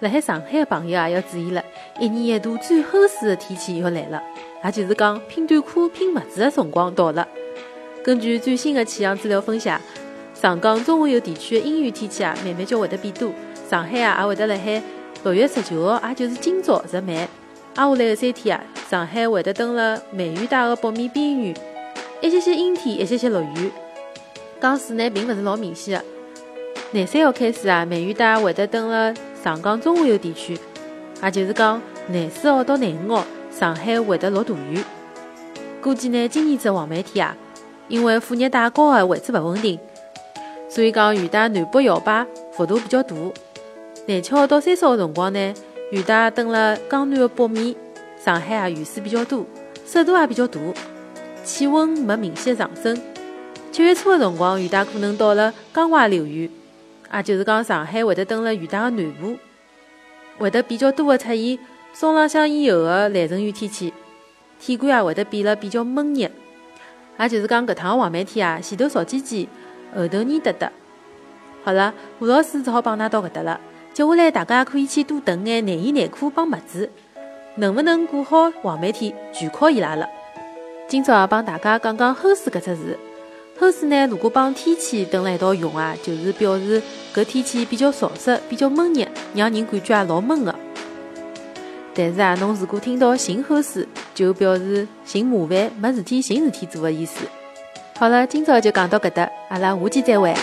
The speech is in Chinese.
辣海上海的朋友啊，要注意了，一年一度最齁暑的天气要来了，也就是讲拼短裤、拼袜子的辰光到了。根据最新的气象资料分析，上港中下游地区的阴雨天气啊，慢慢就会得变多。上海啊，也会得辣海六月十九号，也就是今朝日满，挨下来的三天啊，上海会得登了梅雨带的北面边缘，一些些阴天，一些些落雨。讲势呢，并勿是老明显的。廿三号开始啊，梅雨带会得登了。上港中下游地区，也就是讲，廿四号到廿五号，上海会得落大雨。估计呢，今年子黄梅天啊，因为副热带高压位置勿稳定，所以讲雨带南北摇摆幅度比较大。廿七号到三十号辰光呢，雨带登了江南的北面，上海啊雨水比较多，湿度也比较大，气温没明显上升。七月初的辰光，雨带可能到了江淮流域。也就是讲，上海会得登了雨带的南部，会得比较多的出现中浪向以后的雷阵雨天气，体感也会得变得比较闷热。也就是讲，搿趟黄梅天啊，前头潮唧唧，后头热得得。好了，吴老师只好帮㑚到搿搭了。接下来大家可以去多囤眼内衣内裤帮袜子，能不能过好黄梅天，全靠伊拉了。今朝也帮大家讲讲“齁暑”搿只字。齁水呢，如果帮天气等辣一道用啊，就是表示搿天气比较潮湿、比较闷热，让人感觉也老闷的。但是啊，侬如果听到寻齁水，就表示寻麻烦、没事体、寻事体做的意思。好了，今朝就讲到搿搭，阿拉下期再会。